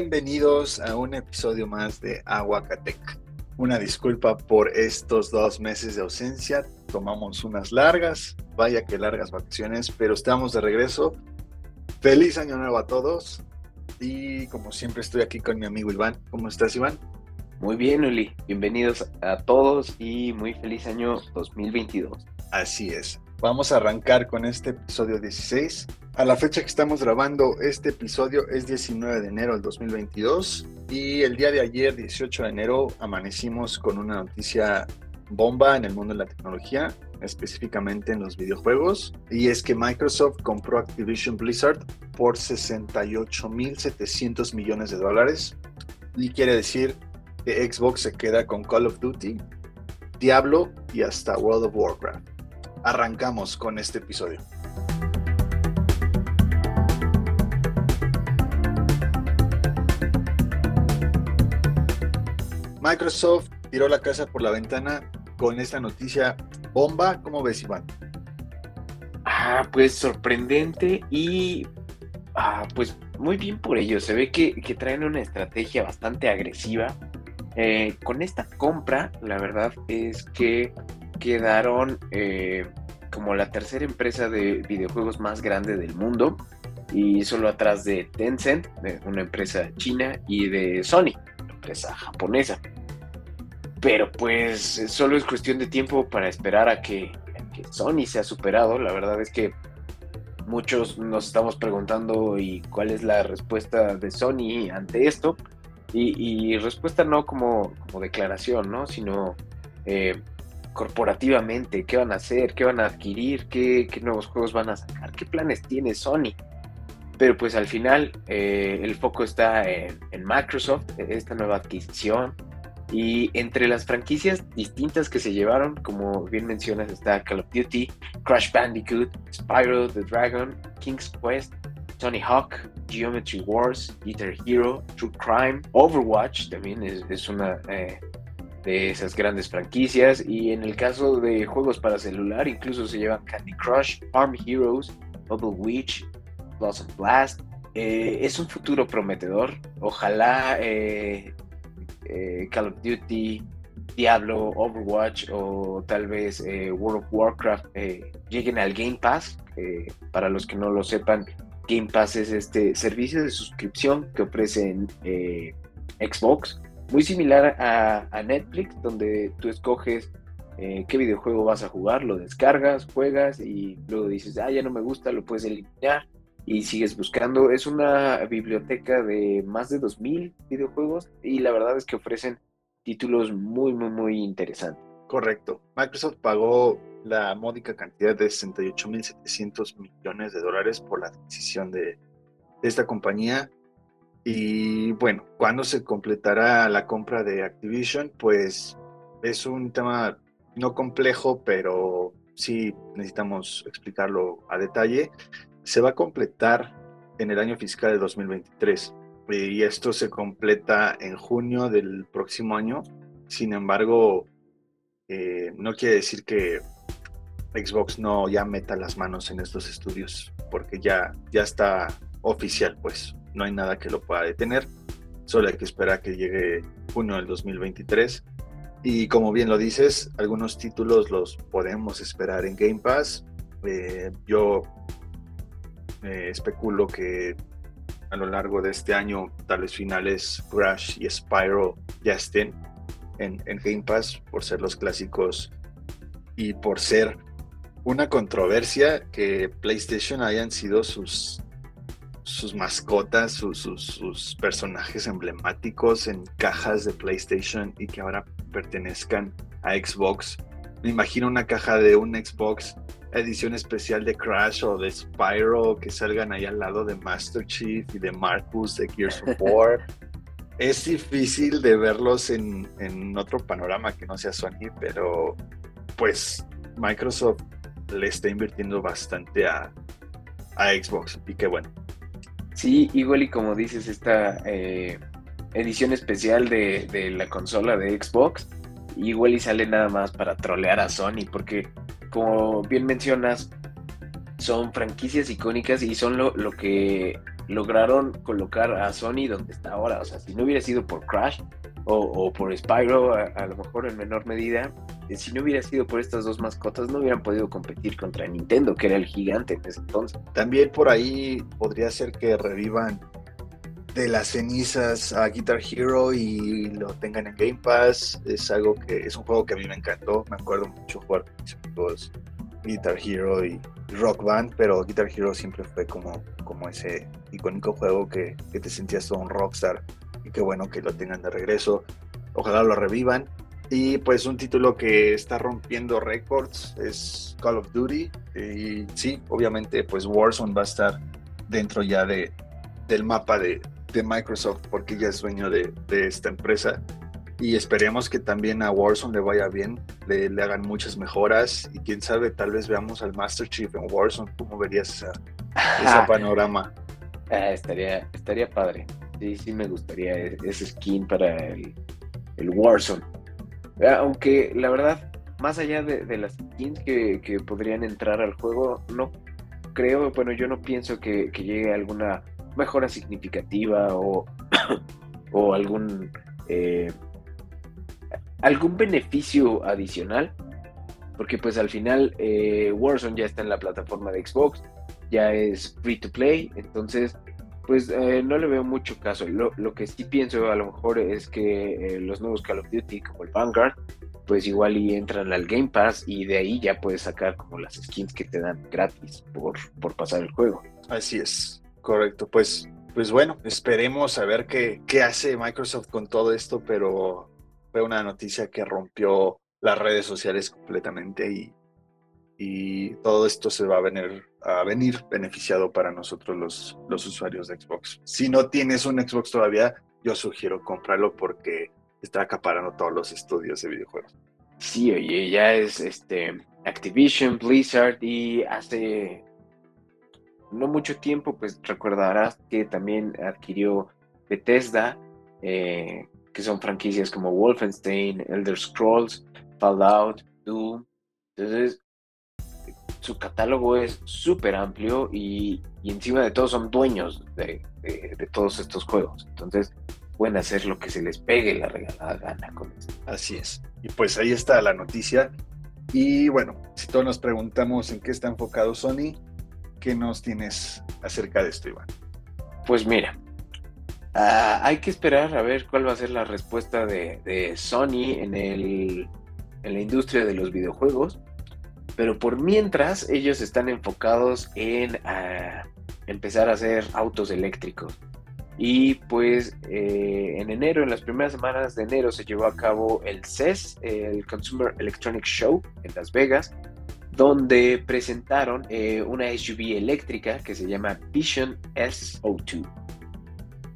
Bienvenidos a un episodio más de Aguacatec. Una disculpa por estos dos meses de ausencia. Tomamos unas largas, vaya que largas vacaciones, pero estamos de regreso. Feliz año nuevo a todos. Y como siempre estoy aquí con mi amigo Iván. ¿Cómo estás, Iván? Muy bien, Uli. Bienvenidos a todos y muy feliz año 2022. Así es. Vamos a arrancar con este episodio 16. A la fecha que estamos grabando este episodio es 19 de enero del 2022 y el día de ayer, 18 de enero, amanecimos con una noticia bomba en el mundo de la tecnología, específicamente en los videojuegos, y es que Microsoft compró Activision Blizzard por 68.700 millones de dólares y quiere decir que Xbox se queda con Call of Duty, Diablo y hasta World of Warcraft. Arrancamos con este episodio. Microsoft tiró la casa por la ventana con esta noticia bomba. ¿Cómo ves, Iván? Ah, pues sorprendente y ah, pues muy bien por ello. Se ve que, traen una estrategia bastante agresiva. Eh, con esta compra, la verdad es que quedaron eh, como la tercera empresa de videojuegos más grande del mundo y solo atrás de Tencent, una empresa china, y de Sony, una empresa japonesa. Pero pues solo es cuestión de tiempo para esperar a que, Sony sea superado. La verdad es que muchos nos estamos preguntando y cuál es la respuesta de Sony ante esto. Y, respuesta no como, como, declaración, ¿no? Sino eh, corporativamente, qué van a hacer, qué van a adquirir, qué, nuevos juegos van a sacar, qué planes tiene Sony. Pero pues al final eh, el foco está en, Microsoft, esta nueva adquisición. Y entre las franquicias distintas que se llevaron, como bien mencionas, está Call of Duty, Crash Bandicoot, Spyro the Dragon, King's Quest, Tony Hawk, Geometry Wars, Guitar Hero, True Crime, Overwatch también es, es una eh, de esas grandes franquicias y en el caso de juegos para celular incluso se llevan Candy Crush, Arm Heroes, Bubble Witch, Blossom Blast. Eh, es un futuro prometedor. Ojalá eh, eh, Call of Duty, Diablo, Overwatch o tal vez World of Warcraft lleguen al Game Pass. para los que no lo sepan, Game Pass es este servicio de suscripción que ofrecen Xbox muy similar a, Netflix, donde tú escoges eh, qué videojuego vas a jugar, lo descargas, juegas y luego dices, ah, ya no me gusta, lo puedes eliminar y sigues buscando. Es una biblioteca de más de 2.000 videojuegos y la verdad es que ofrecen títulos muy, muy, muy interesantes. Correcto. Microsoft pagó la módica cantidad de 68.700 millones de dólares por la adquisición de esta compañía y bueno, ¿cuándo se completará la compra de Activision? Pues es un tema no complejo, pero sí necesitamos explicarlo a detalle. Se va a completar en el año fiscal de 2023 y esto se completa en junio del próximo año. Sin embargo, eh, no quiere decir que Xbox no ya meta las manos en estos estudios, porque ya, ya está oficial, pues no hay nada que lo pueda detener. Solo hay que esperar que llegue junio del 2023. Y como bien lo dices, algunos títulos los podemos esperar en Game Pass. Eh, yo especulo que a lo largo de este año, tal vez finales, Crash y Spyro ya estén en, Game Pass por ser los clásicos y por ser una controversia que PlayStation hayan sido sus sus mascotas, sus, personajes emblemáticos en cajas de PlayStation y que ahora pertenezcan a Xbox. Me imagino una caja de un Xbox edición especial de Crash o de Spyro que salgan ahí al lado de Master Chief y de Marcus de Gears of War. es difícil de verlos en, en, otro panorama que no sea Sony, pero pues Microsoft le está invirtiendo bastante a, a Xbox y qué bueno. Sí, igual y como dices, esta eh, edición especial de, la consola de Xbox, igual y sale nada más para trolear a Sony, porque como bien mencionas, son franquicias icónicas y son lo, que lograron colocar a Sony donde está ahora. O sea, si no hubiera sido por Crash o, por Spyro, a, lo mejor en menor medida, eh, si no hubiera sido por estas dos mascotas, no hubieran podido competir contra Nintendo, que era el gigante en ese entonces. También por ahí podría ser que revivan de las cenizas a Guitar Hero y lo tengan en Game Pass. Es algo que es un juego que a mí me encantó. Me acuerdo mucho jugar con Guitar Hero y Rock Band, pero Guitar Hero siempre fue como, como ese icónico juego que, que te sentías todo un rockstar. Y qué bueno que lo tengan de regreso. Ojalá lo revivan. Y pues un título que está rompiendo récords es Call of Duty. Y sí, obviamente pues Warzone va a estar dentro ya de, del mapa de, de Microsoft porque ya es dueño de, de, esta empresa. Y esperemos que también a Warzone le vaya bien, le, le, hagan muchas mejoras. Y quién sabe, tal vez veamos al Master Chief en Warzone, ¿cómo verías esa, ese panorama? Ah, estaría, estaría padre, sí, sí me gustaría e, ese skin para el, el Warzone, ah, aunque la verdad, más allá de, de las skins que, que, podrían entrar al juego, no creo, bueno, yo no pienso que, que llegue alguna mejora significativa o, o algún, eh, algún beneficio adicional. Porque pues al final eh, Warzone ya está en la plataforma de Xbox, ya es free to play, entonces pues eh, no le veo mucho caso. Lo, lo, que sí pienso a lo mejor es que los nuevos Call of Duty como el Vanguard, pues igual y entran al Game Pass y de ahí ya puedes sacar como las skins que te dan gratis por, por pasar el juego. Así es. Correcto, pues, pues bueno, esperemos a ver qué, qué hace Microsoft con todo esto, pero fue una noticia que rompió las redes sociales completamente y, y todo esto se va a venir, a venir beneficiado para nosotros los, los usuarios de Xbox. Si no tienes un Xbox todavía, yo sugiero comprarlo porque está acaparando todos los estudios de videojuegos. Sí, oye, ya es este Activision, Blizzard y hace no mucho tiempo, pues recordarás que también adquirió Bethesda, eh, que son franquicias como Wolfenstein, Elder Scrolls, Fallout, Doom. Entonces, su catálogo es súper amplio y, encima de todo son dueños de, todos estos juegos. Entonces, pueden hacer lo que se les pegue la regalada gana con esto. Así es. Y pues ahí está la noticia. Y bueno, si todos nos preguntamos en qué está enfocado Sony, ¿Qué nos tienes acerca de esto, Iván? Pues mira, ah, hay que esperar a ver cuál va a ser la respuesta de, Sony en, el, en la industria de los videojuegos. Pero por mientras, ellos están enfocados en ah, empezar a hacer autos eléctricos. Y pues eh, en enero, en las primeras semanas de enero, se llevó a cabo el CES, el Consumer Electronics Show en Las Vegas, donde presentaron eh, una SUV eléctrica que se llama Vision SO2.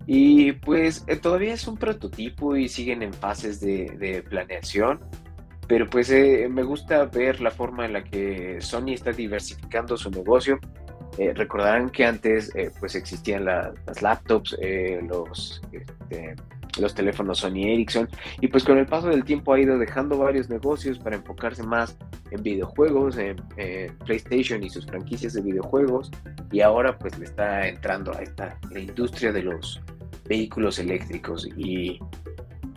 Y pues eh, todavía es un prototipo y siguen en fases de, planeación, pero pues eh, me gusta ver la forma en la que Sony está diversificando su negocio. recordarán que antes pues existían las laptops, los este, los teléfonos Sony Ericsson. Y pues con el paso del tiempo ha ido dejando varios negocios para enfocarse más en videojuegos, en, PlayStation y sus franquicias de videojuegos. Y ahora pues le está entrando a esta la industria de los vehículos eléctricos. Y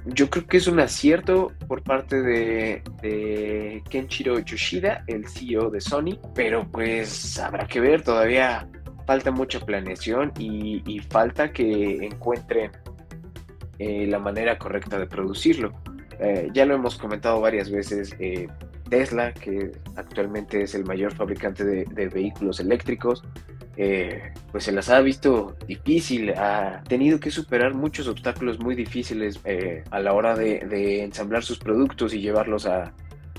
yo creo que es un acierto por parte de, de Kenshiro Yoshida, el CEO de Sony, pero pues habrá que ver, todavía falta mucha planeación y, y falta que encuentren eh, la manera correcta de producirlo. Eh, ya lo hemos comentado varias veces, eh, Tesla, que actualmente es el mayor fabricante de, vehículos eléctricos, pues se las ha visto difícil, ha tenido que superar muchos obstáculos muy difíciles a la hora de, ensamblar sus productos y llevarlos a,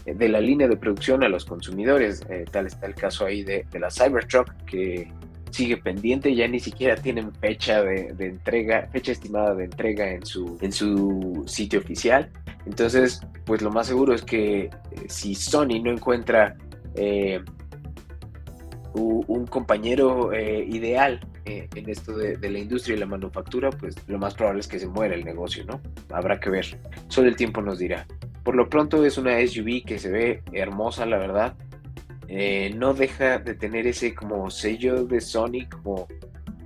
de la línea de producción a los consumidores. tal está el caso ahí de la Cybertruck, que sigue pendiente, ya ni siquiera tienen fecha de, entrega, fecha estimada de entrega en su, en su sitio oficial. Entonces, pues lo más seguro es que eh, si Sony no encuentra eh, un compañero eh, ideal en esto de, de, la industria y la manufactura, pues lo más probable es que se muera el negocio, ¿no? Habrá que ver. Solo el tiempo nos dirá. Por lo pronto es una SUV que se ve hermosa, la verdad. Eh, no deja de tener ese como sello de Sony, como,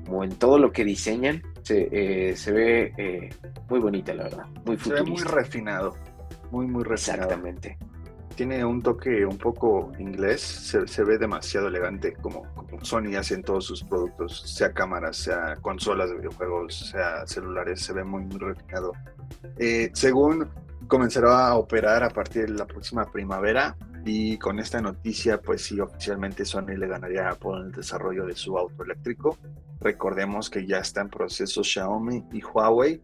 como en todo lo que diseñan, se, eh, se ve eh, muy bonita, la verdad. Muy Se ve muy refinado. Muy, muy refinado. Exactamente. Tiene un toque un poco inglés. Se, se ve demasiado elegante como, como Sony hace en todos sus productos, sea cámaras, sea consolas de videojuegos, sea celulares. Se ve muy, muy refinado. Según comenzará a operar a partir de la próxima primavera y con esta noticia, pues sí, oficialmente Sony le ganaría a Apple en el desarrollo de su auto eléctrico. Recordemos que ya está en proceso Xiaomi y Huawei.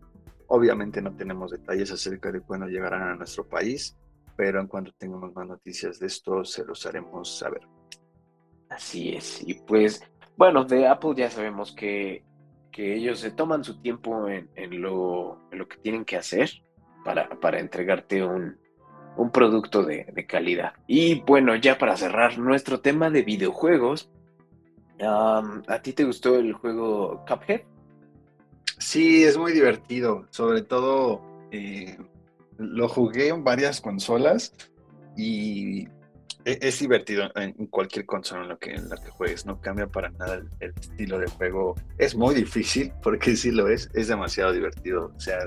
Obviamente no tenemos detalles acerca de cuándo llegarán a nuestro país, pero en cuanto tengamos más noticias de esto, se los haremos saber. Así es. Y pues, bueno, de Apple ya sabemos que, que ellos se toman su tiempo en, lo, lo, que tienen que hacer para, para entregarte un, un producto de, calidad. Y bueno, ya para cerrar nuestro tema de videojuegos, ¿a ti te gustó el juego Cuphead? Sí, es muy divertido. Sobre todo, eh, lo jugué en varias consolas y e, es, divertido en cualquier consola en, lo que, la que juegues. No cambia para nada el, estilo de juego. Es muy difícil, porque sí lo es. Es demasiado divertido. O sea,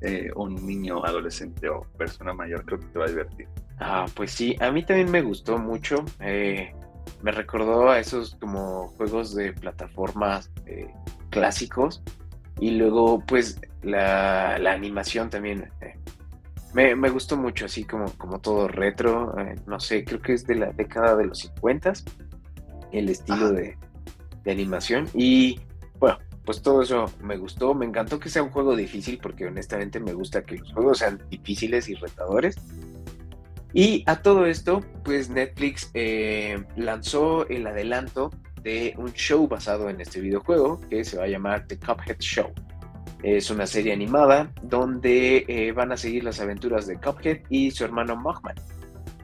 eh, un niño, adolescente o persona mayor, creo que te va a divertir. Ah, pues sí, a mí también me gustó mucho. Eh, me recordó a esos como juegos de plataformas eh, clásicos. Y luego, pues, la, la animación también eh, me, me, gustó mucho, así como, como todo retro. No sé, creo que es de la década de los 50 el estilo de, de animación. Y bueno, pues todo eso me gustó. Me encantó que sea un juego difícil porque honestamente me gusta que los juegos sean difíciles y retadores. Y a todo esto, pues Netflix eh, lanzó el adelanto de un show basado en este videojuego que se va a llamar The Cuphead Show. Es una serie animada donde eh, van a seguir las aventuras de Cuphead y su hermano Mugman.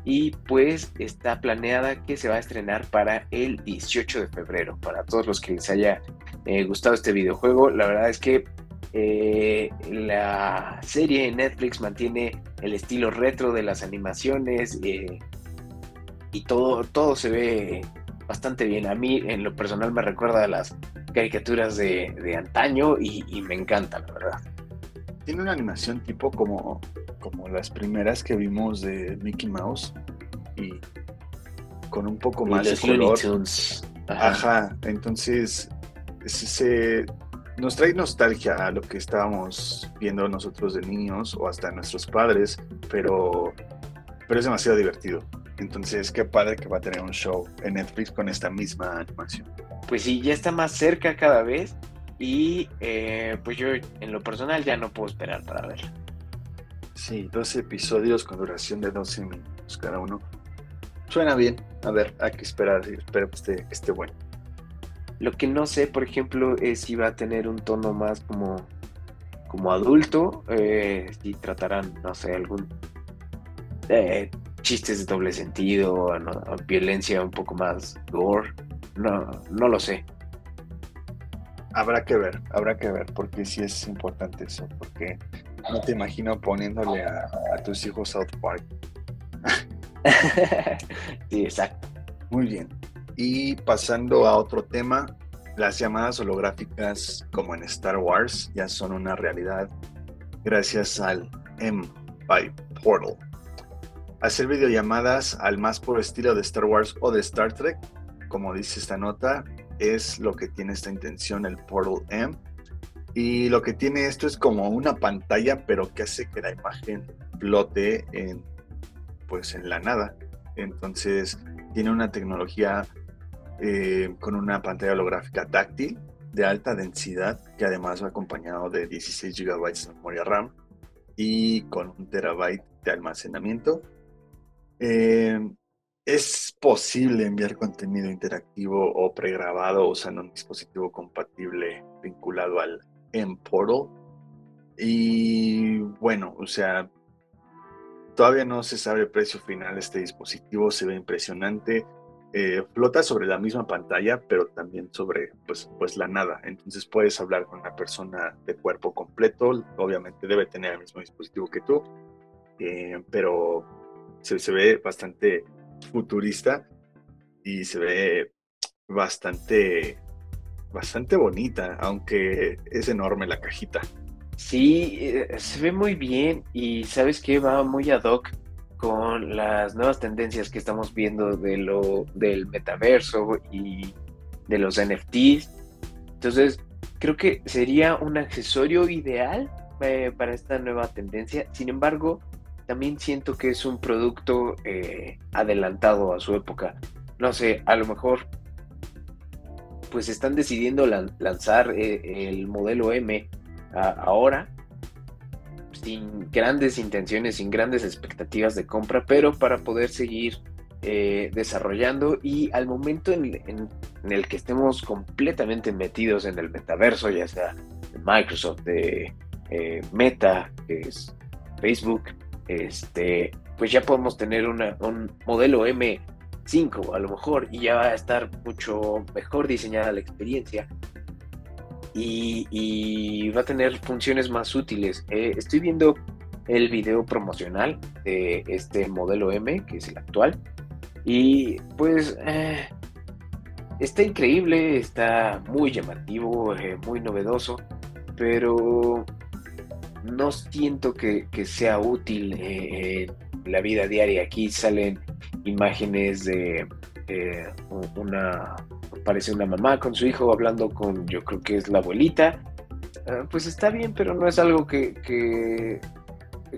Y pues está planeada que se va a estrenar para el 18 de febrero. Para todos los que les haya eh, gustado este videojuego, la verdad es que eh, la serie en Netflix mantiene el estilo retro de las animaciones eh, y todo, todo se ve bastante bien. A mí, en lo personal, me recuerda a las caricaturas de, de antaño y, y, me encanta, la verdad. Tiene una animación tipo como, como las primeras que vimos de Mickey Mouse y con un poco más de color. Ajá. Ajá. entonces se, nos trae nostalgia a lo que estábamos viendo nosotros de niños o hasta nuestros padres, pero, pero es demasiado divertido. Entonces, qué padre que va a tener un show en Netflix con esta misma animación. Pues sí, ya está más cerca cada vez y eh, pues yo en lo personal ya no puedo esperar para verlo. Sí, 12 episodios con duración de 12 minutos cada uno. Suena bien. A ver, hay que esperar espero que esté, que esté bueno. Lo que no sé, por ejemplo, es si va a tener un tono más como, como adulto, eh, si tratarán, no sé, algún eh, chistes de doble sentido, no, violencia un poco más gore, no, no lo sé. Habrá que ver, habrá que ver, porque sí es importante eso, porque no te imagino poniéndole a, a tus hijos South Park. sí, exacto. Muy bien. Y pasando a otro tema, las llamadas holográficas como en Star Wars ya son una realidad gracias al M-By Portal. Hacer videollamadas al más puro estilo de Star Wars o de Star Trek, como dice esta nota, es lo que tiene esta intención el Portal M. Y lo que tiene esto es como una pantalla, pero que hace que la imagen flote en, pues en la nada. Entonces tiene una tecnología eh, con una pantalla holográfica táctil de alta densidad que además va acompañado de 16 GB de memoria RAM y con un terabyte de almacenamiento. Eh, es posible enviar contenido interactivo o pregrabado usando un dispositivo compatible vinculado al M-Portal. Y bueno, o sea, todavía no se sabe el precio final de este dispositivo, se ve impresionante eh, flota sobre la misma pantalla, pero también sobre pues, pues la nada. Entonces puedes hablar con una persona de cuerpo completo, obviamente debe tener el mismo dispositivo que tú, eh, pero se, se, ve bastante futurista y se ve bastante bastante bonita, aunque es enorme la cajita. Sí, eh, se ve muy bien y sabes que va muy ad hoc con las nuevas tendencias que estamos viendo de lo del metaverso y de los NFTs. Entonces, creo que sería un accesorio ideal eh, para esta nueva tendencia. Sin embargo, también siento que es un producto eh, adelantado a su época. No sé, a lo mejor pues están decidiendo lanzar eh, el modelo M ahora sin grandes intenciones, sin grandes expectativas de compra, pero para poder seguir eh, desarrollando y al momento en, el que estemos completamente metidos en el metaverso, ya sea de Microsoft, de eh, Meta, es Facebook, este, pues ya podemos tener un modelo M5 a lo mejor y ya va a estar mucho mejor diseñada la experiencia y, va a tener funciones más útiles. Eh, estoy viendo el video promocional de este modelo M, que es el actual, y pues eh, está increíble, está muy llamativo, eh, muy novedoso, pero no siento que, sea útil en la vida diaria. Aquí salen imágenes de una parece una mamá con su hijo hablando con, yo creo que es la abuelita. Ah, pues está bien, pero no es algo que, que,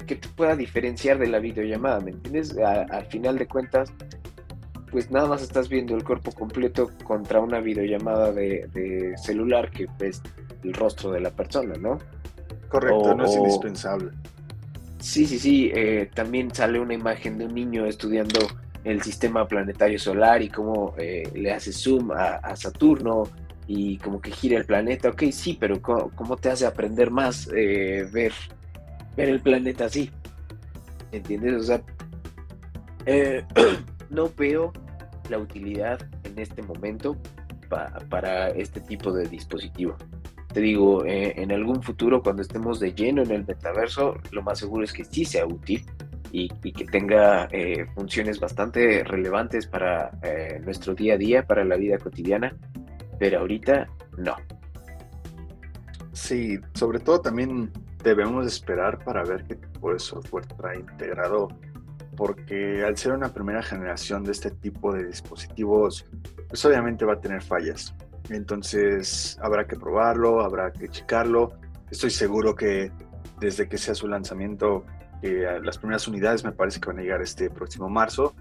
te pueda diferenciar de la videollamada, ¿me entiendes? al final de cuentas, pues nada más estás viendo el cuerpo completo contra una videollamada de, celular que ves el rostro de la persona, ¿no? Correcto, no es indispensable. Sí, sí, sí. Eh, también sale una imagen de un niño estudiando el sistema planetario solar y cómo eh, le hace zoom a, Saturno y como que gira el planeta. Ok, sí, pero ¿cómo, te hace aprender más eh, ver, ver el planeta así? ¿Entiendes? O sea, eh, no veo la utilidad en este momento para este tipo de dispositivo. Te digo, en algún futuro, cuando estemos de lleno en el metaverso, lo más seguro es que sí sea útil y, que tenga eh, funciones bastante relevantes para eh, nuestro día a día, para la vida cotidiana, pero ahorita no. Sí, sobre todo también debemos esperar para ver qué tipo de software trae integrado, porque al ser una primera generación de este tipo de dispositivos, pues obviamente va a tener fallas. Entonces habrá que probarlo, habrá que checarlo. Estoy seguro que desde que sea su lanzamiento las primeras unidades me parece que van a llegar este próximo marzo.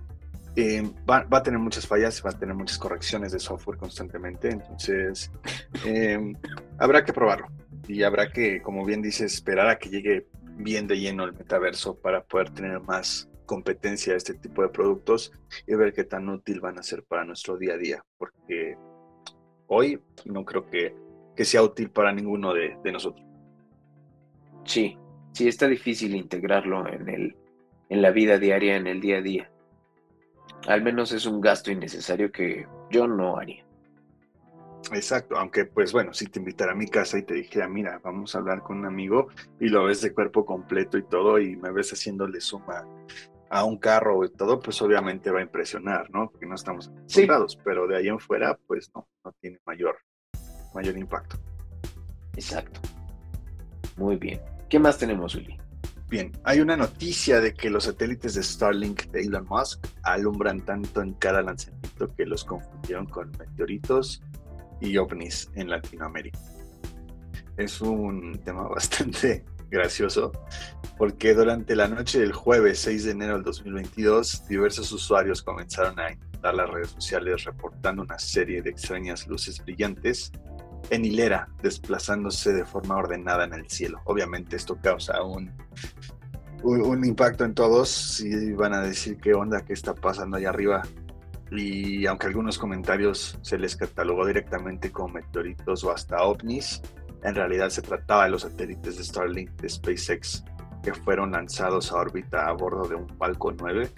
Eh, va, a tener muchas fallas, va a tener muchas correcciones de software constantemente, entonces eh, habrá que probarlo y habrá que, como bien dices, esperar a que llegue bien de lleno el metaverso para poder tener más competencia a este tipo de productos y ver qué tan útil van a ser para nuestro día a día, porque hoy no creo que, que sea útil para ninguno de, de nosotros. Sí, sí está difícil integrarlo en, el, en la vida diaria, en el día a día. Al menos es un gasto innecesario que yo no haría. Exacto, aunque pues bueno, si te invitara a mi casa y te dijera, mira, vamos a hablar con un amigo y lo ves de cuerpo completo y todo y me ves haciéndole suma a un carro y todo, pues obviamente va a impresionar, ¿no? Porque no estamos acostumbrados, pero de ahí en fuera, pues no, no tiene mayor, mayor impacto. Exacto. Muy bien. ¿Qué más tenemos, Uli? Bien, hay una noticia de que los satélites de Starlink de Elon Musk alumbran tanto en cada lanzamiento que los confundieron con meteoritos y ovnis en Latinoamérica. Es un tema bastante gracioso porque durante la noche del jueves 6 de enero del 2022 diversos usuarios comenzaron a inundar las redes sociales reportando una serie de extrañas luces brillantes en hilera, desplazándose de forma ordenada en el cielo. Obviamente esto causa un, un, impacto en todos y van a decir qué onda, qué está pasando allá arriba. Y aunque algunos comentarios se les catalogó directamente como meteoritos o hasta ovnis, en realidad se trataba de los satélites de Starlink de SpaceX que fueron lanzados a órbita a bordo de un Falcon 9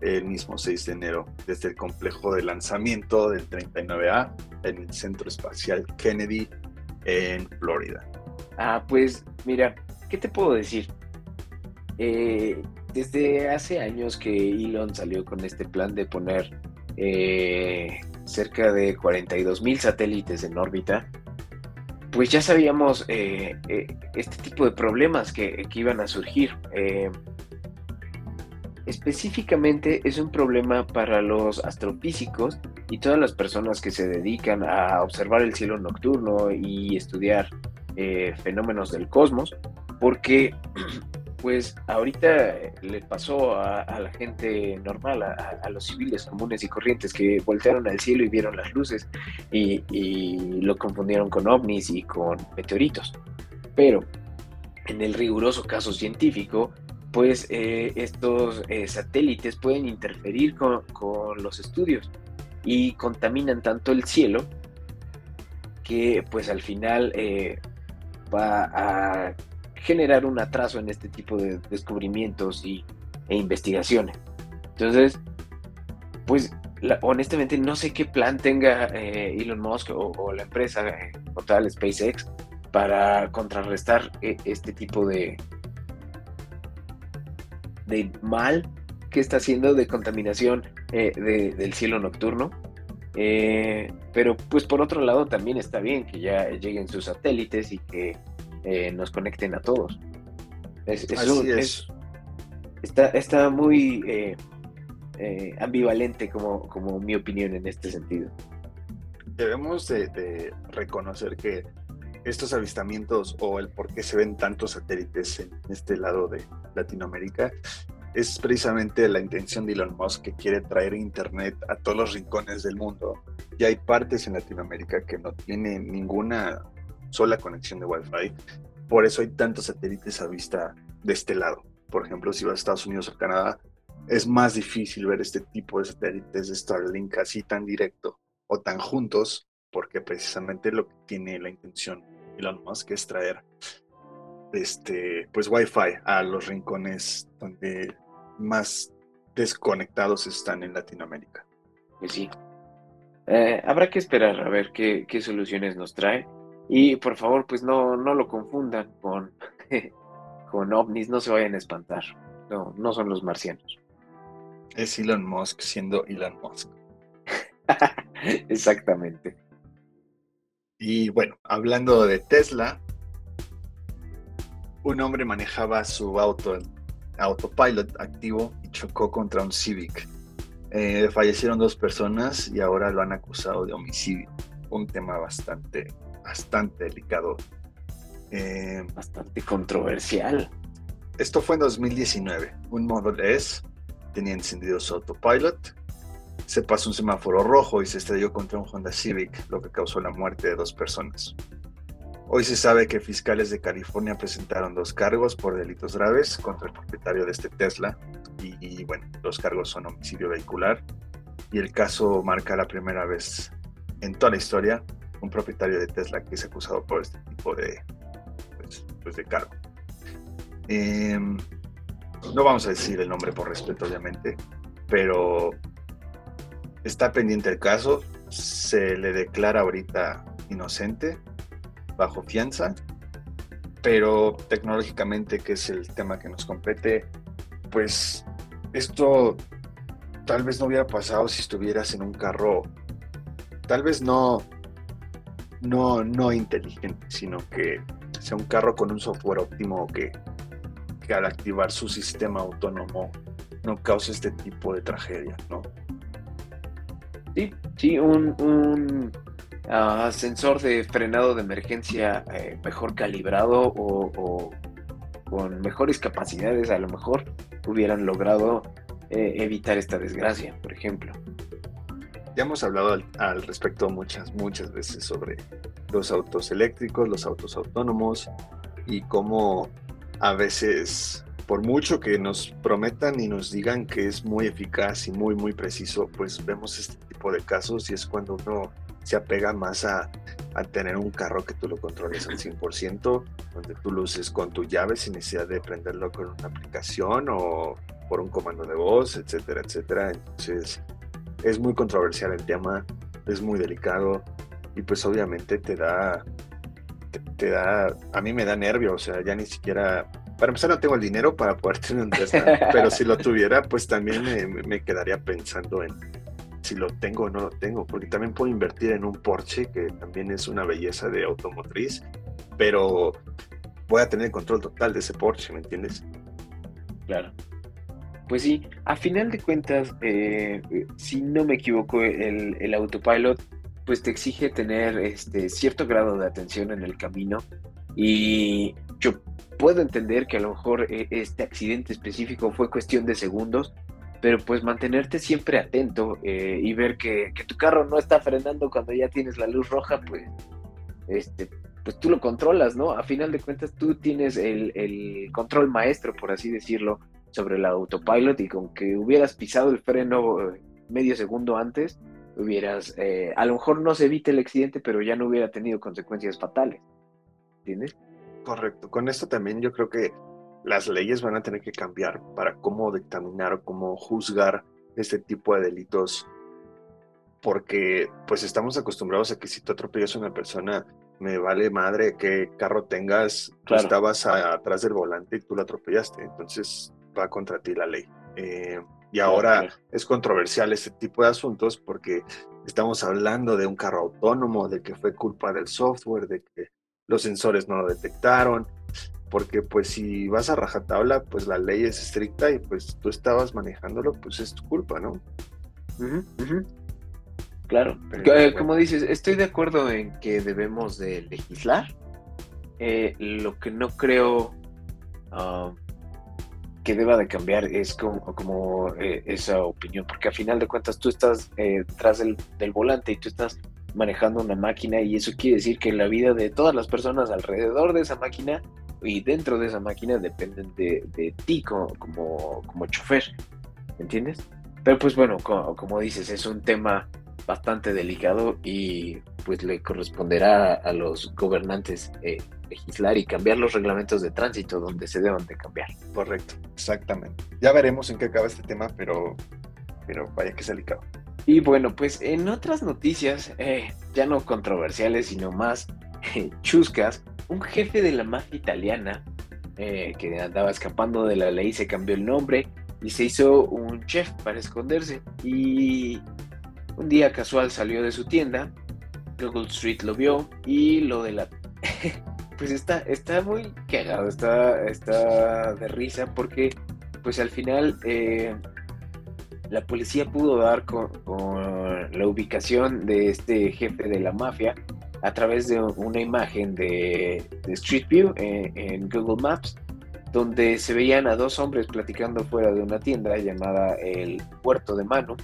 el mismo 6 de enero desde el complejo de lanzamiento del 39A en el Centro Espacial Kennedy en Florida. Ah, pues mira, ¿qué te puedo decir? Eh, desde hace años que Elon salió con este plan de poner eh, cerca de 42 mil satélites en órbita, pues ya sabíamos eh, este tipo de problemas que, iban a surgir. Eh, específicamente es un problema para los astrofísicos y todas las personas que se dedican a observar el cielo nocturno y estudiar fenómenos del cosmos, porque pues ahorita le pasó a, la gente normal, a, los civiles comunes y corrientes que voltearon al cielo y vieron las luces y, lo confundieron con ovnis y con meteoritos. Pero en el riguroso caso científico, pues eh, estos eh, satélites pueden interferir con, los estudios y contaminan tanto el cielo que pues al final eh, va a generar un atraso en este tipo de descubrimientos y, e investigaciones. Entonces, pues honestamente no sé qué plan tenga eh, Elon Musk o, la empresa eh, o tal SpaceX para contrarrestar eh, este tipo de, de mal que está haciendo de contaminación del cielo nocturno. pero pues por otro lado también está bien que ya lleguen sus satélites y que eh, nos conecten a todos. está, está muy eh, eh, ambivalente como, como mi opinión en este sentido. Debemos de, reconocer que estos avistamientos o el por qué se ven tantos satélites en este lado de Latinoamérica es precisamente la intención de Elon Musk que quiere traer Internet a todos los rincones del mundo. Y hay partes en Latinoamérica que no tienen ninguna sola conexión de Wi-Fi. Por eso hay tantos satélites a vista de este lado. Por ejemplo, si vas a Estados Unidos o Canadá, es más difícil ver este tipo de satélites de Starlink así tan directo o tan juntos, porque precisamente lo que tiene la intención Elon Musk es traer este, pues Wi-Fi a los rincones donde más desconectados están en Latinoamérica. Pues sí. Eh, habrá que esperar a ver qué, qué soluciones nos trae. Y por favor, pues no, no lo confundan con, con ovnis, no se vayan a espantar. No, no son los marcianos. Es Elon Musk siendo Elon Musk. Exactamente. Y bueno, hablando de Tesla, un hombre manejaba su auto, autopilot activo y chocó contra un Civic. Eh, fallecieron dos personas y ahora lo han acusado de homicidio. Un tema bastante bastante delicado. Eh, bastante controversial. Esto fue en 2019. Un Model S tenía encendido su autopilot. Se pasó un semáforo rojo y se estrelló contra un Honda Civic, lo que causó la muerte de dos personas. Hoy se sabe que fiscales de California presentaron dos cargos por delitos graves contra el propietario de este Tesla. Y, bueno, los cargos son homicidio vehicular. Y el caso marca la primera vez en toda la historia un propietario de Tesla que es acusado por este tipo de, pues, pues de cargo. Em, no vamos a decir el nombre por respeto, obviamente, pero está pendiente el caso. Se le declara ahorita inocente, bajo fianza, pero tecnológicamente, que es el tema que nos compete, pues esto tal vez no hubiera pasado si estuvieras en un carro, tal vez no no, no inteligente, sino que sea un carro con un software óptimo que, que al activar su sistema autónomo no cause este tipo de tragedia, ¿no? Sí, sí, un, un ah, sensor de frenado de emergencia eh, mejor calibrado o, con mejores capacidades a lo mejor hubieran logrado eh, evitar esta desgracia, por ejemplo. Ya hemos hablado al, respecto muchas, muchas veces sobre los autos eléctricos, los autos autónomos y cómo a veces, por mucho que nos prometan y nos digan que es muy eficaz y muy, muy preciso, pues vemos este tipo de casos y es cuando uno se apega más a, tener un carro que tú lo controles al 100%, donde tú lo uses con tu llave sin necesidad de prenderlo con una aplicación o por un comando de voz, etcétera, etcétera. Entonces, es muy controversial el tema, es muy delicado y pues obviamente te da, te, da, a mí me da nervio, o sea, ya ni siquiera, para empezar no tengo el dinero para poder tener un Tesla, pero si lo tuviera, pues también me, quedaría pensando en si lo tengo o no lo tengo, porque también puedo invertir en un Porsche, que también es una belleza de automotriz, pero voy a tener control total de ese Porsche, ¿me entiendes? Claro. Pues sí, a final de cuentas, eh, si no me equivoco, el, el, autopilot pues te exige tener este cierto grado de atención en el camino y yo puedo entender que a lo mejor eh, este accidente específico fue cuestión de segundos, pero pues mantenerte siempre atento eh, y ver que, tu carro no está frenando cuando ya tienes la luz roja, pues, este, pues tú lo controlas, ¿no? A final de cuentas tú tienes el, control maestro, por así decirlo, sobre el autopilot y con que hubieras pisado el freno eh, medio segundo antes, hubieras, a lo mejor no se evite el accidente, pero ya no hubiera tenido consecuencias fatales. ¿Entiendes? Correcto. Con esto también yo creo que las leyes van a tener que cambiar para cómo dictaminar o cómo juzgar este tipo de delitos, porque pues estamos acostumbrados a que si tú atropellas a una persona, me vale madre qué carro tengas, tú estabas atrás del volante y tú lo atropellaste, entonces va contra ti la ley. Eh, y ahora es controversial este tipo de asuntos porque estamos hablando de un carro autónomo, de que fue culpa del software, de que los sensores no lo detectaron, porque pues si vas a rajatabla, pues la ley es estricta y pues tú estabas manejándolo, pues es tu culpa, ¿no? Claro, eh, como dices, estoy de acuerdo en que debemos de legislar. Eh, lo que no creo ah, que deba de cambiar es como, como eh, esa opinión, porque a final de cuentas tú estás detrás del, del volante y tú estás manejando una máquina y eso quiere decir que la vida de todas las personas alrededor de esa máquina y dentro de esa máquina dependen de, ti como, como, chofer, ¿entiendes? Pero pues bueno, como, dices, es un tema bastante delicado y pues le corresponderá a los gobernantes eh, legislar y cambiar los reglamentos de tránsito donde se deban de cambiar. Correcto, exactamente. Ya veremos en qué acaba este tema, pero, pero vaya que es delicado. Y bueno, pues en otras noticias, eh, ya no controversiales, sino más eh, chuscas, un jefe de la mafia italiana eh, que andaba escapando de la ley se cambió el nombre y se hizo un chef para esconderse. Y un día casual salió de su tienda, Google Street lo vio y lo de la... pues está, está muy cagado, está, está de risa porque pues al final la policía pudo dar con, la ubicación de este jefe de la mafia a través de una imagen de, Street View en, Google Maps, donde se veían a dos hombres platicando fuera de una tienda llamada el Puerto de Mano,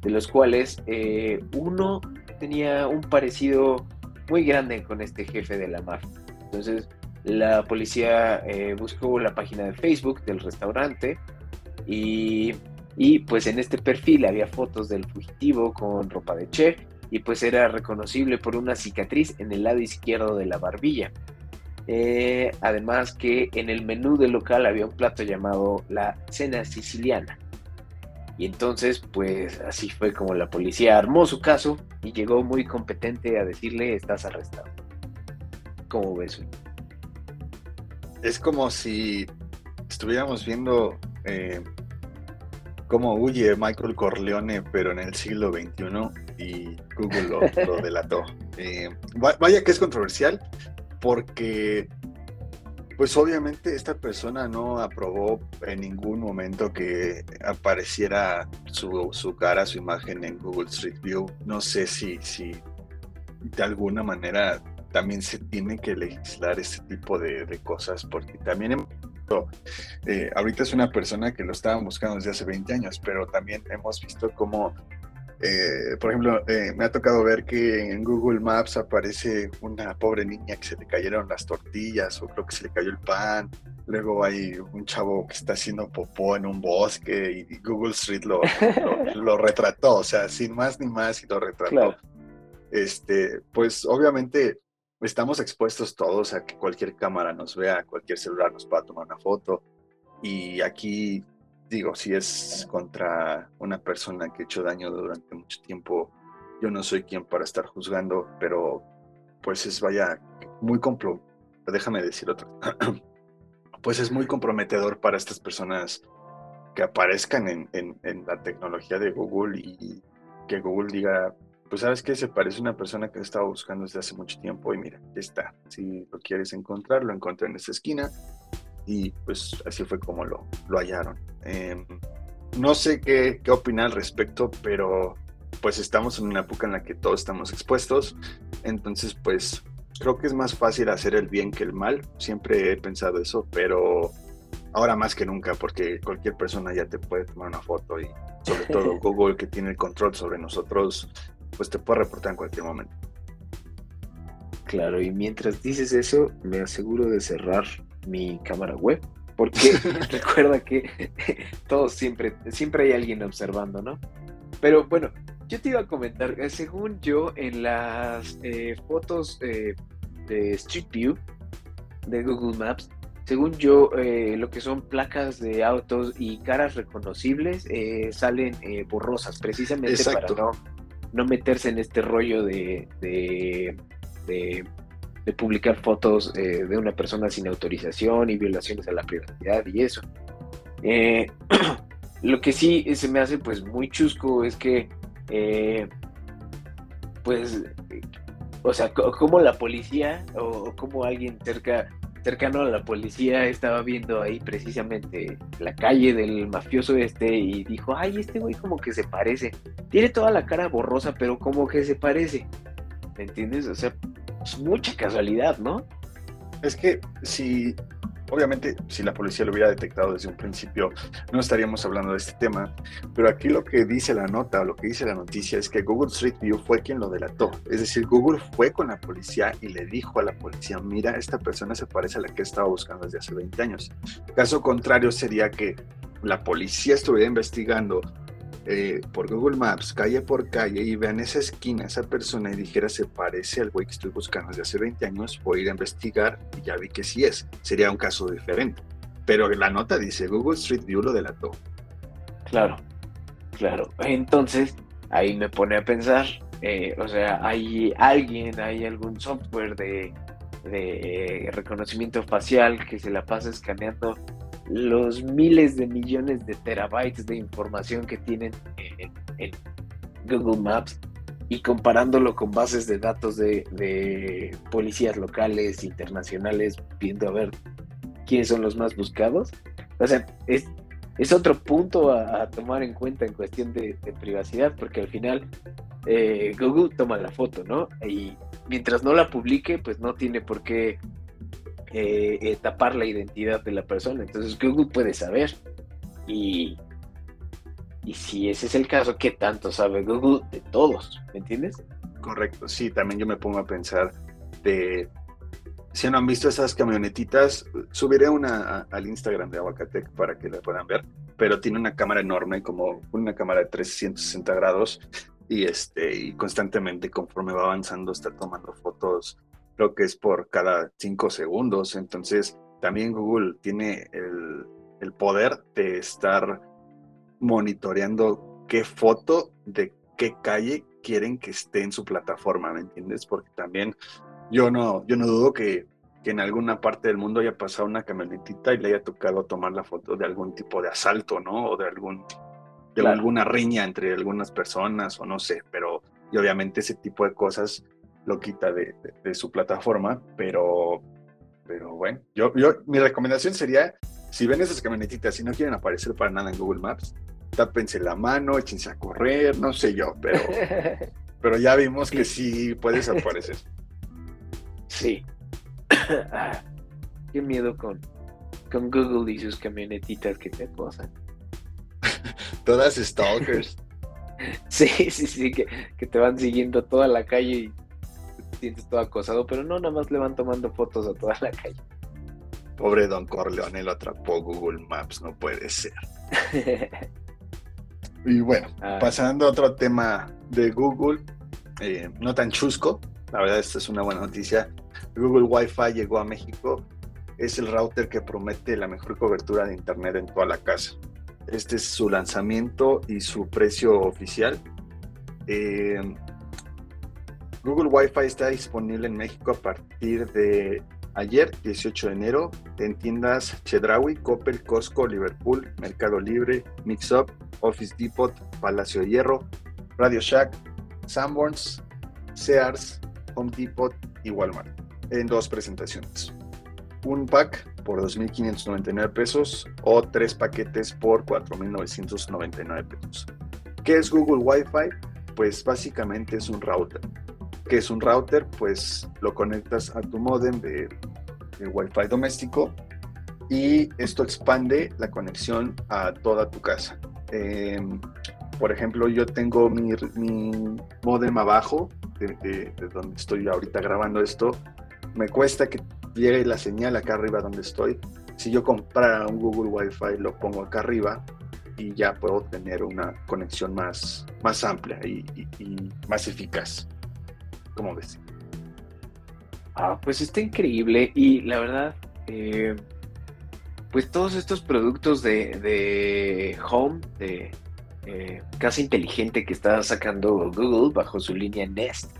de los cuales eh, uno tenía un parecido muy grande con este jefe de la mafia. Entonces la policía eh, buscó la página de Facebook del restaurante y, y pues en este perfil había fotos del fugitivo con ropa de chef y pues era reconocible por una cicatriz en el lado izquierdo de la barbilla. Eh, además que en el menú del local había un plato llamado la cena siciliana. Y entonces, pues así fue como la policía armó su caso y llegó muy competente a decirle estás arrestado. ¿Cómo ves? Es como si estuviéramos viendo eh, cómo huye Michael Corleone, pero en el siglo XXI y Google lo, delató. Eh, vaya que es controversial porque pues obviamente esta persona no aprobó en ningún momento que apareciera su, su, cara, su imagen en Google Street View. No sé si, si de alguna manera también se tiene que legislar este tipo de, de cosas, porque también eh, ahorita es una persona que lo estaban buscando desde hace 20 años, pero también hemos visto cómo eh, por ejemplo, eh, me ha tocado ver que en Google Maps aparece una pobre niña que se le cayeron las tortillas o creo que se le cayó el pan. Luego hay un chavo que está haciendo popó en un bosque y Google Street lo, lo, retrató, o sea, sin más ni más y lo retrató. Este, pues obviamente estamos expuestos todos a que cualquier cámara nos vea, cualquier celular nos pueda tomar una foto. Y aquí digo, si es contra una persona que ha hecho daño durante mucho tiempo, yo no soy quien para estar juzgando, pero pues es vaya muy compro, déjame decir otro, pues es muy comprometedor para estas personas que aparezcan en, en, la tecnología de Google y, que Google diga, pues sabes que se parece a una persona que estaba buscando desde hace mucho tiempo y mira, aquí está. Si lo quieres encontrar, lo encontré en esta esquina y pues así fue como lo, lo hallaron. Em, no sé qué, qué opinar al respecto, pero pues estamos en una época en la que todos estamos expuestos, entonces pues creo que es más fácil hacer el bien que el mal, siempre he pensado eso, pero ahora más que nunca, porque cualquier persona ya te puede tomar una foto y sobre todo Google que tiene el control sobre nosotros, pues te puede reportar en cualquier momento. Claro, y mientras dices eso, me aseguro de cerrar mi cámara web, porque recuerda que todos siempre, siempre hay alguien observando, ¿no? Pero bueno, yo te iba a comentar, eh, según yo, en las eh, fotos eh, de Street View de Google Maps, según yo, lo que son placas de autos y caras reconocibles salen borrosas, precisamente para no, no, meterse en este rollo de, de, de publicar fotos de una persona sin autorización y violaciones a la privacidad y eso. lo que sí se me hace pues muy chusco es que eh, pues, o sea, como la policía o como alguien cerca, cercano a la policía estaba viendo ahí precisamente la calle del mafioso este y dijo, ay, este güey como que se parece. Tiene toda la cara borrosa, pero como que se parece. ¿Me entiendes? O sea, es mucha casualidad, ¿no? Es que si Obviamente, si la policía lo hubiera detectado desde un principio, no estaríamos hablando de este tema, pero aquí lo que dice la nota lo que dice la noticia es que Google Street View fue quien lo delató. Es decir, Google fue con la policía y le dijo a la policía, mira, esta persona se parece a la que estaba buscando desde hace 20 años. Caso contrario sería que la policía estuviera investigando eh, por Google Maps, calle por calle, y vean esa esquina, esa persona y dijera se parece al güey que estoy buscando desde hace 20 años, voy a ir a investigar y ya vi que sí es. Sería un caso diferente. Pero la nota dice Google Street View lo delató. Claro, claro. Entonces, ahí me pone a pensar, eh, o sea, hay alguien, hay algún software de, de reconocimiento facial que se la pasa escaneando los miles de millones de terabytes de información que tienen en, Google Maps y comparándolo con bases de datos de, policías locales, internacionales, viendo a ver quiénes son los más buscados. O sea, es, es otro punto a, tomar en cuenta en cuestión de, privacidad, porque al final eh, Google toma la foto, ¿no? Y mientras no la publique, pues no tiene por qué eh, eh, tapar la identidad de la persona. Entonces Google puede saber. Y, y si ese es el caso, ¿qué tanto sabe Google de todos? ¿Me entiendes? Correcto, sí, también yo me pongo a pensar de... Si no han visto esas camionetitas, subiré una al Instagram de Aguacatec para que la puedan ver, pero tiene una cámara enorme, como una cámara de 360 grados, y este y constantemente conforme va avanzando está tomando fotos creo que es por cada cinco segundos. Entonces, también Google tiene el, poder de estar monitoreando qué foto de qué calle quieren que esté en su plataforma, ¿me entiendes? Porque también yo no, yo no dudo que, que en alguna parte del mundo haya pasado una camionetita y le haya tocado tomar la foto de algún tipo de asalto, ¿no? O de algún de alguna riña entre algunas personas o no sé, pero y obviamente ese tipo de cosas lo quita de, su plataforma, pero, pero bueno, yo, yo, mi recomendación sería, si ven esas camionetitas y no quieren aparecer para nada en Google Maps, tápense la mano, échense a correr, no sé yo, pero, pero ya vimos que sí puedes aparecer. Sí. qué miedo con, con Google y sus camionetitas que te acosan. Todas stalkers. Sí, sí, sí, que, que, te van siguiendo toda la calle y sientes todo acosado, pero no, nada más le van tomando fotos a toda la calle. Pobre Don Corleone lo atrapó Google Maps, no puede ser. y bueno, pasando a otro tema de Google, eh, no tan chusco, la verdad esta es una buena noticia. Google Wi-Fi llegó a México, es el router que promete la mejor cobertura de Internet en toda la casa. Este es su lanzamiento y su precio oficial. Eh, Google Wi-Fi está disponible en México a partir de ayer, 18 de enero, en tiendas Chedraui, Coppel, Costco, Liverpool, Mercado Libre, Mixup, Office Depot, Palacio de Hierro, Radio Shack, Sanborns, Sears, Home Depot y Walmart en dos presentaciones. Un pack por 2.599 pesos o tres paquetes por 4.999 pesos. ¿Qué es Google Wi-Fi? Pues básicamente es un router. ¿Qué es un router? Pues lo conectas a tu modem de, Wi-Fi doméstico y esto expande la conexión a toda tu casa. Em, por ejemplo, yo tengo mi, modem abajo, de, donde estoy ahorita grabando esto. Me cuesta que llegue la señal acá arriba donde estoy. Si yo comprara un Google Wi-Fi, lo pongo acá arriba y ya puedo tener una conexión más, más amplia y, más eficaz. ¿Cómo ves? Ah, pues está increíble y la verdad, eh, pues todos estos productos de, de home, de eh, casa inteligente que está sacando Google bajo su línea Nest,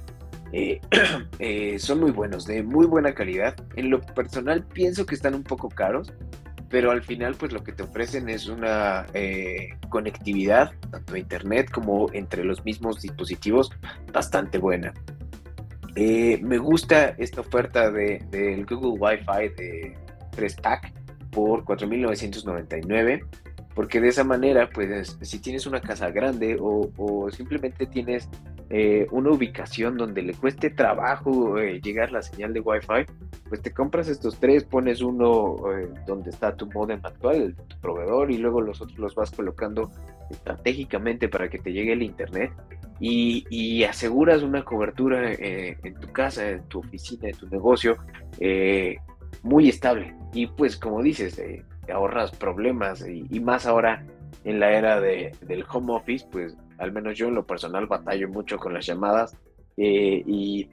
eh, son muy buenos, de muy buena calidad. En lo personal pienso que están un poco caros, pero al final pues lo que te ofrecen es una conectividad, tanto a internet como entre los mismos dispositivos, bastante buena. Me gusta esta oferta del de, Google Wi-Fi de 3 pack por 4.999 porque de esa manera, pues, si tienes una casa grande o, simplemente tienes eh, una ubicación donde le cueste trabajo eh, llegar la señal de Wi-Fi, pues te compras estos tres, pones uno eh, donde está tu modem actual, tu proveedor, y luego los otros los vas colocando estratégicamente para que te llegue el internet y, y aseguras una cobertura en tu casa, en tu oficina, en tu negocio muy estable. Y pues como dices, eh, ahorras problemas y, más ahora en la era de, del home office, pues al menos yo en lo personal batallo mucho con las llamadas eh, y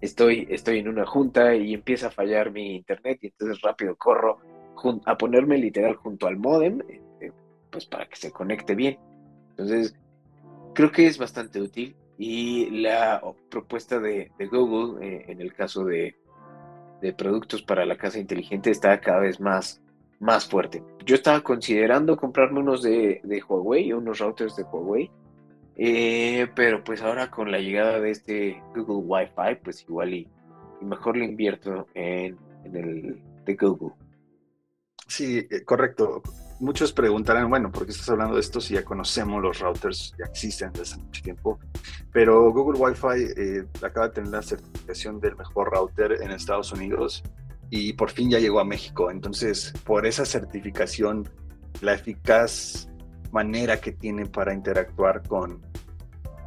estoy, estoy en una junta y empieza a fallar mi internet y entonces rápido corro a ponerme literal junto al modem, eh, pues para que se conecte bien. Entonces, creo que es bastante útil y la propuesta de, Google en el caso de, de productos para la casa inteligente está cada vez más, más fuerte. Yo estaba considerando comprarme unos de, Huawei, unos routers de Huawei, eh, pero pues ahora con la llegada de este Google Wi-Fi, pues igual y, mejor le invierto en, en, el de Google. Sí, eh, correcto muchos preguntarán, bueno, ¿por qué estás hablando de esto si ya conocemos los routers, ya existen desde hace mucho tiempo? Pero Google Wi-Fi eh, acaba de tener la certificación del mejor router en Estados Unidos y por fin ya llegó a México. Entonces, por esa certificación, la eficaz manera que tiene para interactuar con,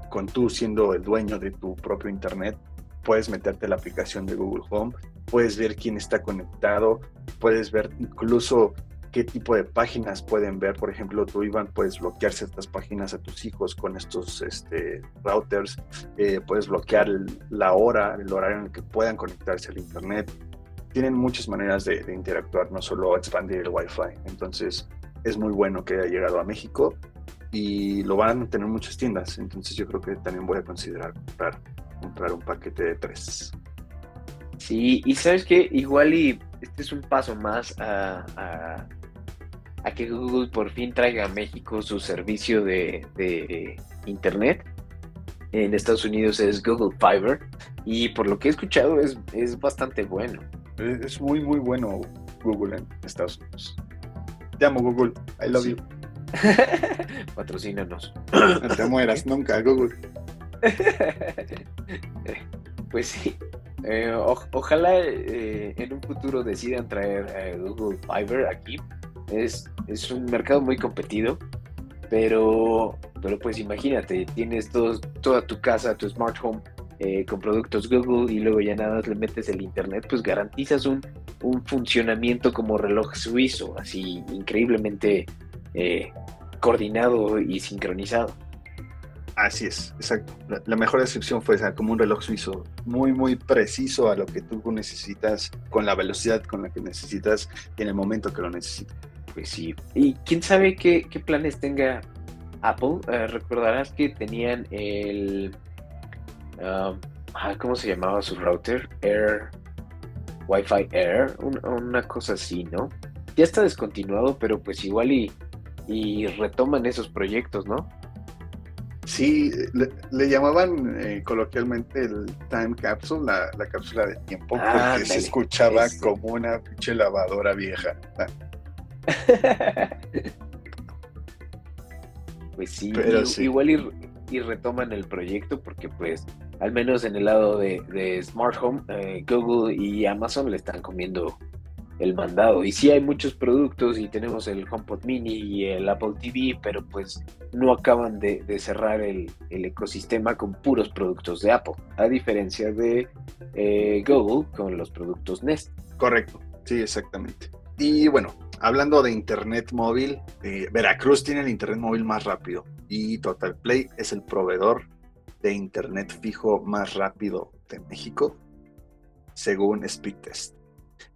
con tú siendo el dueño de tu propio Internet, puedes meterte a la aplicación de Google Home, puedes ver quién está conectado, puedes ver incluso qué tipo de páginas pueden ver. Por ejemplo, tú, Iván, puedes bloquear ciertas páginas a tus hijos con estos este, routers. Eh, puedes bloquear la hora, el horario en el que puedan conectarse al Internet. Tienen muchas maneras de, interactuar, no solo expandir el Wi-Fi. Entonces, es muy bueno que haya llegado a México y lo van a tener muchas tiendas. Entonces, yo creo que también voy a considerar comprar, comprar un paquete de tres. Sí, y sabes que igual y este es un paso más a a que Google por fin traiga a México su servicio de, Internet. En Estados Unidos es Google Fiber y por lo que he escuchado es, es bastante bueno. Es muy, muy bueno Google en Estados Unidos. Te amo Google, I love you. Patrocínanos. No te mueras nunca, Google. pues sí. Eh, ojalá eh, en un futuro decidan traer Google Fiber aquí es, es un mercado muy competido, pero, pero pues imagínate, tienes todo, toda tu casa, tu smart home eh, con productos Google y luego ya nada le metes el internet, pues garantizas un, un funcionamiento como reloj suizo, así increíblemente eh, coordinado y sincronizado. Así es, exacto. La, mejor descripción fue como un reloj suizo, muy, muy preciso a lo que tú necesitas, con la velocidad con la que necesitas y en el momento que lo necesitas. Pues sí. Y quién sabe qué, planes tenga Apple. Eh, recordarás que tenían el. Um, ah, ¿Cómo se llamaba su router? Air. Wi-Fi Air. una cosa así, ¿no? Ya está descontinuado, pero pues igual y, y retoman esos proyectos, ¿no? Sí, le, llamaban eh, coloquialmente el time capsule, la, cápsula de tiempo, porque se escuchaba como una pinche lavadora vieja. pues sí, igual y, retoman el proyecto porque pues al menos en el lado de, Smart Home, eh, Google y Amazon le están comiendo el mandado. Y sí hay muchos productos y tenemos el HomePod Mini y el Apple TV, pero pues no acaban de, cerrar el, ecosistema con puros productos de Apple, a diferencia de eh, Google con los productos Nest. Correcto, sí, exactamente. Y bueno, hablando de Internet móvil, eh, Veracruz tiene el Internet móvil más rápido y Total Play es el proveedor de Internet fijo más rápido de México, según Speedtest.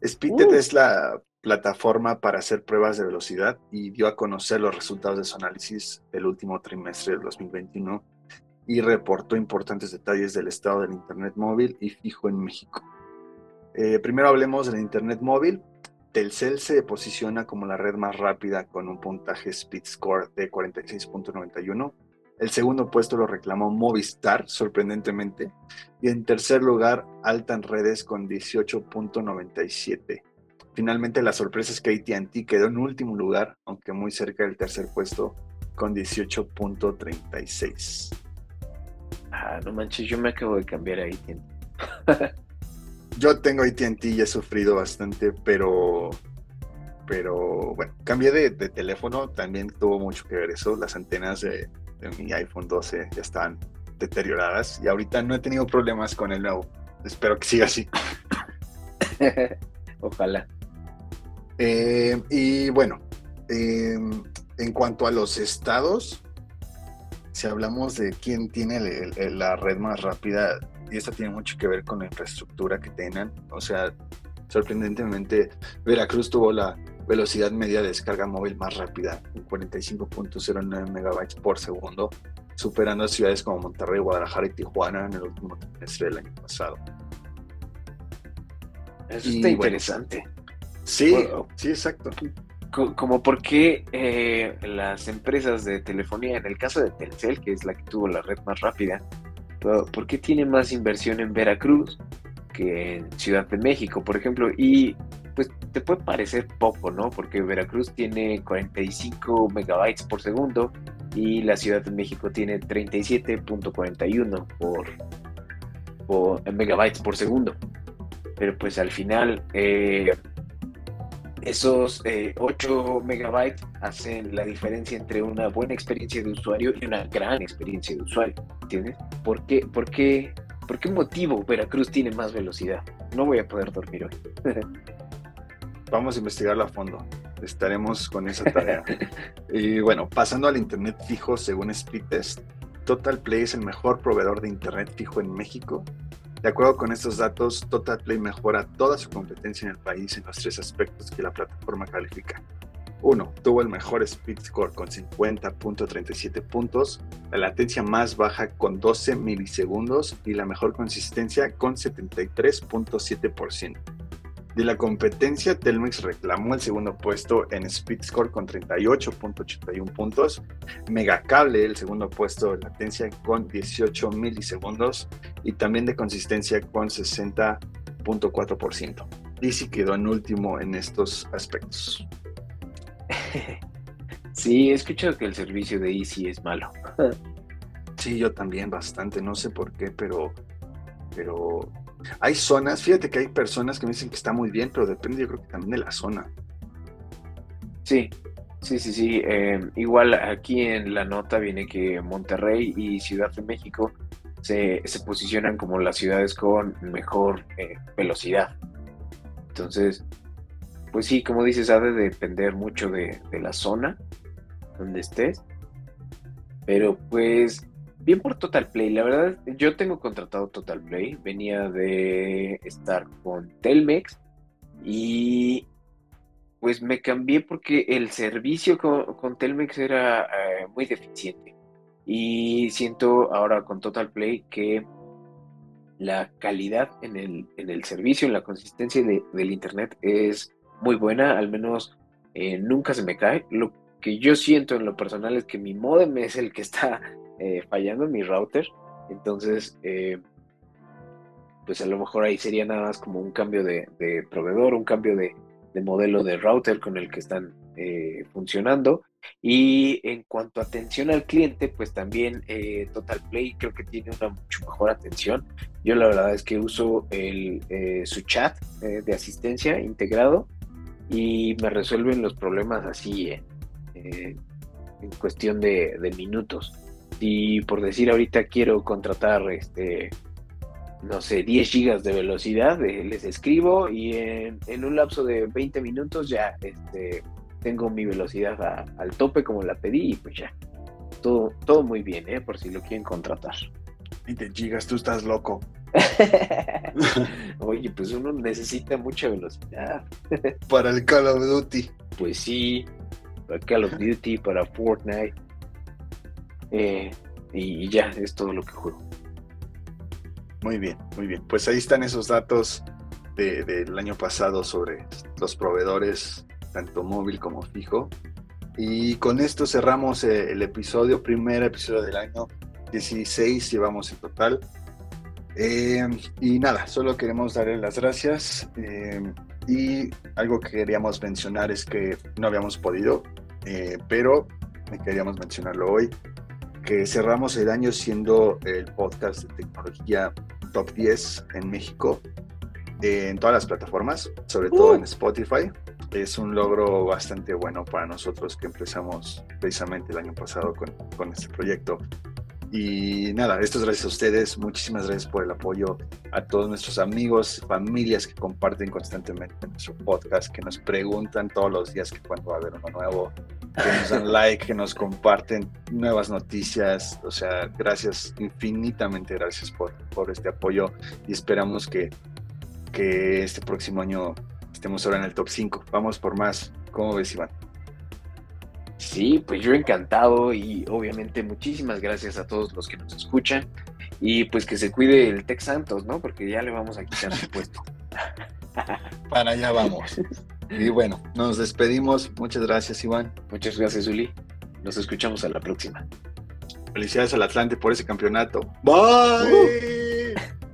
Speedtest uh. es la plataforma para hacer pruebas de velocidad y dio a conocer los resultados de su análisis del último trimestre del 2021 y reportó importantes detalles del estado del Internet móvil y fijo en México. Eh, primero hablemos del Internet móvil. Telcel se posiciona como la red más rápida con un puntaje Speed Score de 46.91 el segundo puesto lo reclamó Movistar, sorprendentemente. Y en tercer lugar, Altan Redes con 18.97. Finalmente, la sorpresa es que ATT quedó en último lugar, aunque muy cerca del tercer puesto, con 18.36. Ah, no manches, yo me acabo de cambiar a ATT. yo tengo ATT y he sufrido bastante, pero pero bueno, cambié de, teléfono, también tuvo mucho que ver eso, las antenas de, mi iPhone 12 ya están deterioradas y ahorita no he tenido problemas con el nuevo. Espero que siga así. Ojalá. Eh, y bueno, em, en cuanto a los estados, si hablamos de quién tiene la red más rápida, y esto tiene mucho que ver con la infraestructura que tengan, o sea, sorprendentemente Veracruz tuvo la velocidad media de descarga móvil más rápida, 45.09 megabytes por segundo, superando a ciudades como Monterrey, Guadalajara y Tijuana en el último trimestre del año pasado. Eso está interesante. Sí, sí, exacto. Como por qué eh, las empresas de telefonía, en el caso de Telcel, que es la que tuvo la red más rápida, ¿por qué tiene más inversión en Veracruz que en Ciudad de México, por ejemplo? Y pues te puede parecer poco, ¿no? Porque Veracruz tiene 45 megabytes por segundo y la Ciudad de México tiene 37.41 por, megabytes por segundo. Pero pues al final eh, esos 8 eh, megabytes hacen la diferencia entre una buena experiencia de usuario y una gran experiencia de usuario, ¿entiendes? ¿Por qué, por qué, por qué motivo Veracruz tiene más velocidad? No voy a poder dormir hoy. vamos a investigarlo a fondo. Estaremos con esa tarea. y bueno, pasando al Internet fijo, según Speedtest, Total Play es el mejor proveedor de Internet fijo en México. De acuerdo con estos datos, Total Play mejora toda su competencia en el país en los tres aspectos que la plataforma califica. Uno, Tuvo el mejor speed score con 50.37 puntos, la latencia más baja con 12 milisegundos y la mejor consistencia con 73.7%. De la competencia, Telmex reclamó el segundo puesto en Speed Score con 38.81 puntos, Megacable el segundo puesto de latencia con 18 milisegundos y también de consistencia con 60.4%. Easy quedó en último en estos aspectos. Sí, he escuchado que el servicio de Easy es malo. Sí, yo también bastante, no sé por qué, pero, pero hay zonas, fíjate que hay personas que me dicen que está muy bien, pero depende yo creo que también de la zona. Sí, sí, sí, sí. Eh, igual aquí en la nota viene que Monterrey y Ciudad de México se, posicionan como las ciudades con mejor eh, velocidad. Entonces, pues sí, como dices, ha de depender mucho de la zona donde estés. Pero pues Bien por Total Play, la verdad, yo tengo contratado Total Play, venía de estar con Telmex y pues me cambié porque el servicio con, Telmex era eh, muy deficiente y siento ahora con Total Play que la calidad en el, en el servicio, en la consistencia del internet es muy buena, al menos eh, nunca se me cae. Lo que yo siento en lo personal es que mi modem es el que está eh, fallando mi router. Entonces, eh, pues a lo mejor ahí sería nada más como un cambio de, proveedor, un cambio de, modelo de router con el que están eh, funcionando. Y en cuanto a atención al cliente, pues también eh, Total Play creo que tiene una mucho mejor atención. Yo la verdad es que uso el, eh, su chat de asistencia integrado y me resuelven los problemas así en cuestión de, de minutos. Si por decir ahorita quiero contratar este no sé, 10 gigas de velocidad, eh, les escribo y en, un lapso de 20 minutos ya este, tengo mi velocidad al tope como la pedí y pues ya. Todo, todo muy bien, ¿eh? por si lo quieren contratar. 20 gigas, tú estás loco. Oye, pues uno necesita mucha velocidad. para el Call of Duty. Pues sí, para Call of Duty, para Fortnite. Eh, y ya, es todo lo que juego. Muy bien, muy bien. Pues ahí están esos datos del año pasado sobre los proveedores, tanto móvil como fijo. Y con esto cerramos eh, el episodio, primer episodio del año 16, llevamos en total. Eh, y nada, solo queremos darle las gracias. Eh, y algo que queríamos mencionar es que no habíamos podido, pero queríamos mencionarlo hoy que cerramos el año siendo el podcast de tecnología top 10 en México, en todas las plataformas, sobre todo uh. en Spotify. Es un logro bastante bueno para nosotros que empezamos precisamente el año pasado con, con este proyecto. Y nada, esto es gracias a ustedes. Muchísimas gracias por el apoyo a todos nuestros amigos, familias que comparten constantemente nuestro podcast, que nos preguntan todos los días que cuándo va a haber uno nuevo, que nos dan like, que nos comparten nuevas noticias. O sea, gracias, infinitamente gracias por, por este apoyo y esperamos que, que este próximo año estemos ahora en el top 5. Vamos por más. ¿Cómo ves, Iván? Sí, pues yo encantado y obviamente muchísimas gracias a todos los que nos escuchan y pues que se cuide el Tex Santos, ¿no? Porque ya le vamos a quitar su puesto. Para allá vamos. Y bueno, nos despedimos. Muchas gracias, Iván. Muchas gracias, Uli. Nos escuchamos a la próxima. Felicidades al Atlante por ese campeonato. Bye.